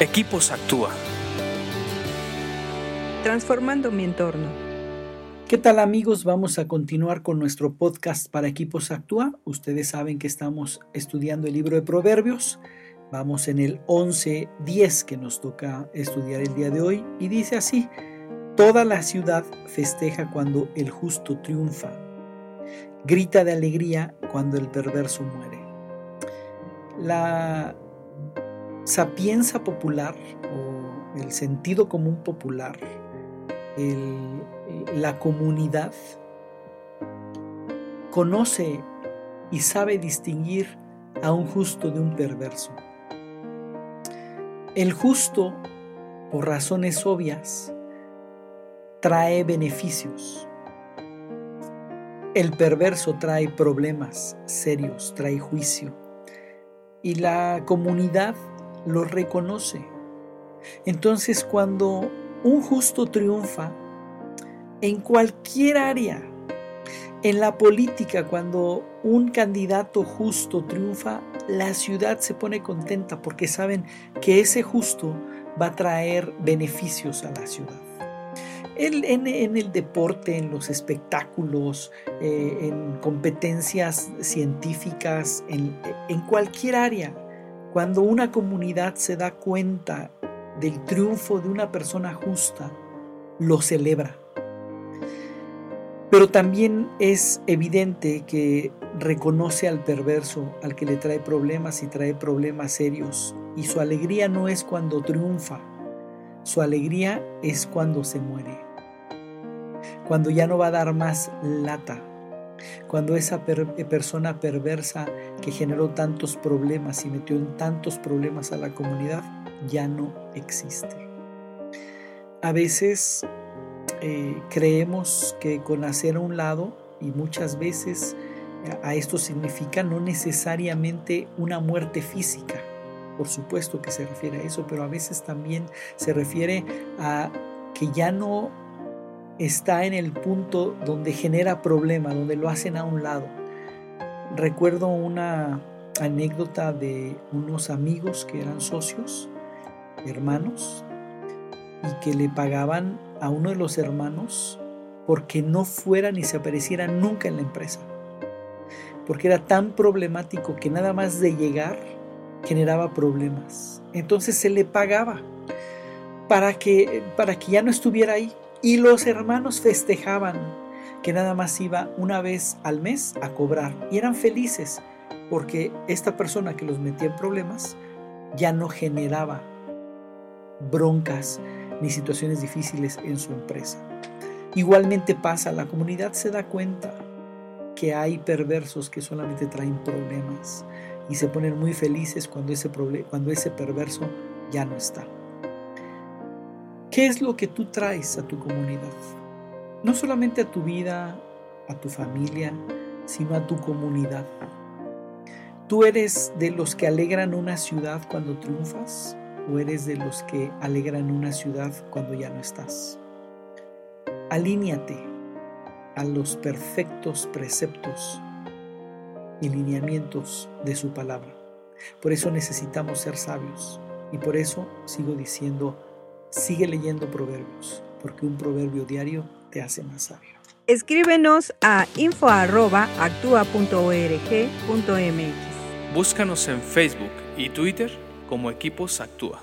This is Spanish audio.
Equipos Actúa. Transformando mi entorno. ¿Qué tal amigos? Vamos a continuar con nuestro podcast para Equipos Actúa. Ustedes saben que estamos estudiando el libro de Proverbios. Vamos en el 11.10 que nos toca estudiar el día de hoy y dice así, Toda la ciudad festeja cuando el justo triunfa, grita de alegría cuando el perverso muere. La sapienza popular o el sentido común popular, la comunidad, conoce y sabe distinguir a un justo de un perverso. El justo, por razones obvias, trae beneficios. El perverso trae problemas serios, trae juicio. Y la comunidad lo reconoce. Entonces cuando un justo triunfa en cualquier área, en la política, cuando un candidato justo triunfa, la ciudad se pone contenta porque saben que ese justo va a traer beneficios a la ciudad. En, el deporte, en los espectáculos, eh, en competencias científicas, en cualquier área, cuando una comunidad se da cuenta del triunfo de una persona justa, lo celebra. Pero también es evidente que reconoce al perverso, al que le trae problemas y trae problemas serios. Y su alegría no es cuando triunfa, su alegría es cuando se muere. Cuando ya no va a dar más lata, cuando esa eh, persona perversa que generó tantos problemas y metió en tantos problemas a la comunidad ya no existe. A veces eh, creemos que con hacer a un lado, y muchas veces a esto significa no necesariamente una muerte física, por supuesto que se refiere a eso, pero a veces también se refiere a que ya no está en el punto donde genera problema, donde lo hacen a un lado. Recuerdo una anécdota de unos amigos que eran socios, hermanos, y que le pagaban a uno de los hermanos porque no fuera ni se apareciera nunca en la empresa. Porque era tan problemático que nada más de llegar generaba problemas. Entonces se le pagaba para que, para que ya no estuviera ahí. Y los hermanos festejaban que nada más iba una vez al mes a cobrar y eran felices porque esta persona que los metía en problemas ya no generaba broncas ni situaciones difíciles en su empresa. Igualmente pasa, la comunidad se da cuenta que hay perversos que solamente traen problemas y se ponen muy felices cuando ese, cuando ese perverso ya no está. ¿Qué es lo que tú traes a tu comunidad? No solamente a tu vida, a tu familia, sino a tu comunidad. ¿Tú eres de los que alegran una ciudad cuando triunfas o eres de los que alegran una ciudad cuando ya no estás? Alíñate a los perfectos preceptos y lineamientos de su palabra. Por eso necesitamos ser sabios y por eso sigo diciendo Sigue leyendo proverbios, porque un proverbio diario te hace más sabio. Escríbenos a info.actua.org.mx. Búscanos en Facebook y Twitter como Equipos Actúa.